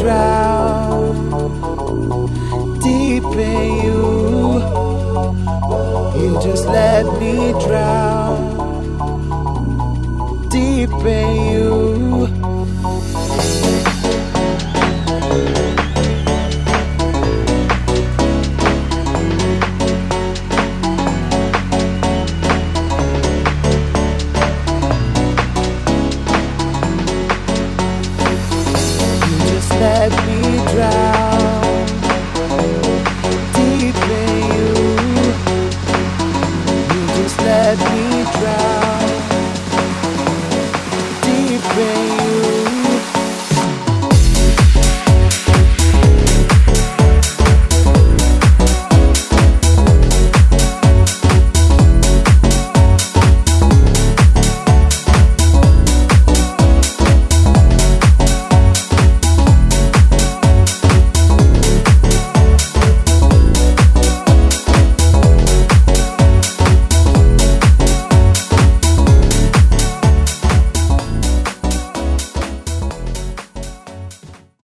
drown deep in you. You just let me drown deep in you. drown deep in you. You just let me drown.